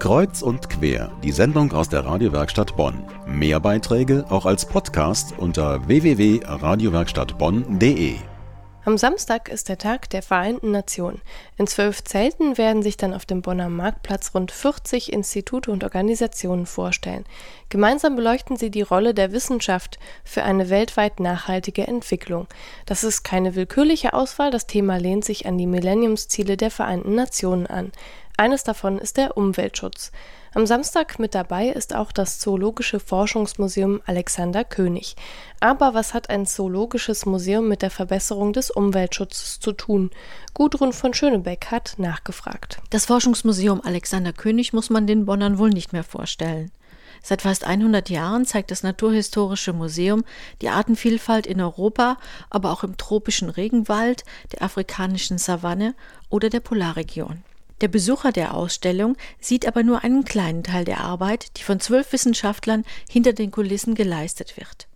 Kreuz und quer, die Sendung aus der Radiowerkstatt Bonn. Mehr Beiträge auch als Podcast unter www.radiowerkstattbonn.de. Am Samstag ist der Tag der Vereinten Nationen. In zwölf Zelten werden sich dann auf dem Bonner Marktplatz rund 40 Institute und Organisationen vorstellen. Gemeinsam beleuchten sie die Rolle der Wissenschaft für eine weltweit nachhaltige Entwicklung. Das ist keine willkürliche Auswahl, das Thema lehnt sich an die Millenniumsziele der Vereinten Nationen an. Eines davon ist der Umweltschutz. Am Samstag mit dabei ist auch das Zoologische Forschungsmuseum Alexander König. Aber was hat ein zoologisches Museum mit der Verbesserung des Umweltschutzes zu tun? Gudrun von Schönebeck hat nachgefragt. Das Forschungsmuseum Alexander König muss man den Bonnern wohl nicht mehr vorstellen. Seit fast 100 Jahren zeigt das Naturhistorische Museum die Artenvielfalt in Europa, aber auch im tropischen Regenwald, der afrikanischen Savanne oder der Polarregion. Der Besucher der Ausstellung sieht aber nur einen kleinen Teil der Arbeit, die von zwölf Wissenschaftlern hinter den Kulissen geleistet wird.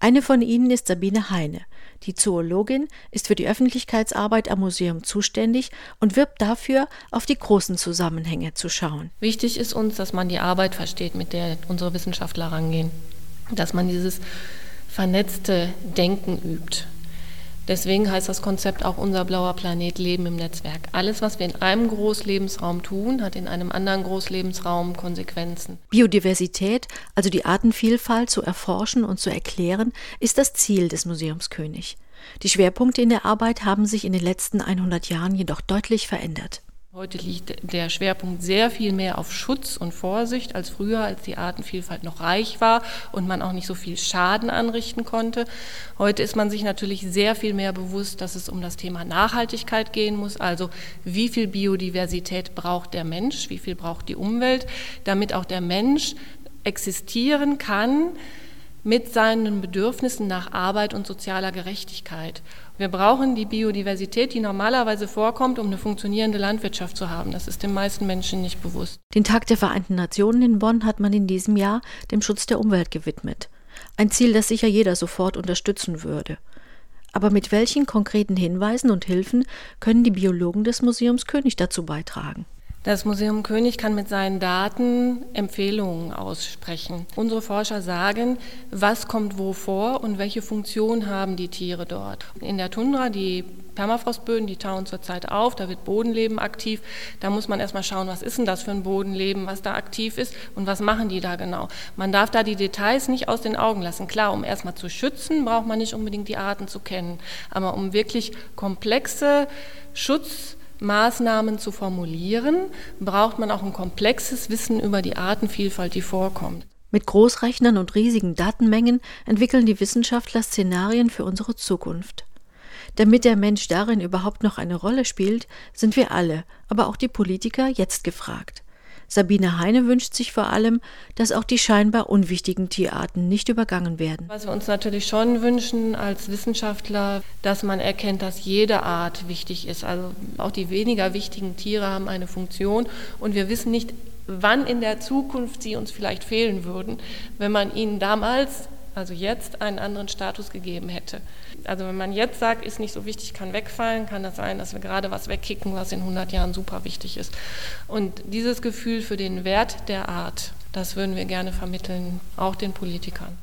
Eine von ihnen ist Sabine Heine. Die Zoologin ist für die Öffentlichkeitsarbeit am Museum zuständig und wirbt dafür, auf die großen Zusammenhänge zu schauen. Wichtig ist uns, dass man die Arbeit versteht, mit der unsere Wissenschaftler rangehen. Dass man dieses vernetzte Denken übt. Deswegen heißt das Konzept auch unser blauer Planet Leben im Netzwerk. Alles, was wir in einem Großlebensraum tun, hat in einem anderen Großlebensraum Konsequenzen. Biodiversität, also die Artenvielfalt zu erforschen und zu erklären, ist das Ziel des Museums König. Die Schwerpunkte in der Arbeit haben sich in den letzten 100 Jahren jedoch deutlich verändert. Heute liegt der Schwerpunkt sehr viel mehr auf Schutz und Vorsicht als früher, als die Artenvielfalt noch reich war und man auch nicht so viel Schaden anrichten konnte. Heute ist man sich natürlich sehr viel mehr bewusst, dass es um das Thema Nachhaltigkeit gehen muss, also wie viel Biodiversität braucht der Mensch, wie viel braucht die Umwelt, damit auch der Mensch existieren kann mit seinen Bedürfnissen nach Arbeit und sozialer Gerechtigkeit. Wir brauchen die Biodiversität, die normalerweise vorkommt, um eine funktionierende Landwirtschaft zu haben. Das ist den meisten Menschen nicht bewusst. Den Tag der Vereinten Nationen in Bonn hat man in diesem Jahr dem Schutz der Umwelt gewidmet. Ein Ziel, das sicher jeder sofort unterstützen würde. Aber mit welchen konkreten Hinweisen und Hilfen können die Biologen des Museums König dazu beitragen? Das Museum König kann mit seinen Daten Empfehlungen aussprechen. Unsere Forscher sagen, was kommt wo vor und welche Funktion haben die Tiere dort. In der Tundra, die Permafrostböden, die tauen zurzeit auf, da wird Bodenleben aktiv. Da muss man erstmal schauen, was ist denn das für ein Bodenleben, was da aktiv ist und was machen die da genau. Man darf da die Details nicht aus den Augen lassen. Klar, um erstmal zu schützen, braucht man nicht unbedingt die Arten zu kennen. Aber um wirklich komplexe Schutz Maßnahmen zu formulieren, braucht man auch ein komplexes Wissen über die Artenvielfalt, die vorkommt. Mit Großrechnern und riesigen Datenmengen entwickeln die Wissenschaftler Szenarien für unsere Zukunft. Damit der Mensch darin überhaupt noch eine Rolle spielt, sind wir alle, aber auch die Politiker jetzt gefragt. Sabine Heine wünscht sich vor allem, dass auch die scheinbar unwichtigen Tierarten nicht übergangen werden. Was wir uns natürlich schon wünschen als Wissenschaftler, dass man erkennt, dass jede Art wichtig ist. Also auch die weniger wichtigen Tiere haben eine Funktion und wir wissen nicht, wann in der Zukunft sie uns vielleicht fehlen würden, wenn man ihnen damals also jetzt einen anderen Status gegeben hätte. Also wenn man jetzt sagt, ist nicht so wichtig, kann wegfallen, kann das sein, dass wir gerade was wegkicken, was in 100 Jahren super wichtig ist. Und dieses Gefühl für den Wert der Art, das würden wir gerne vermitteln, auch den Politikern.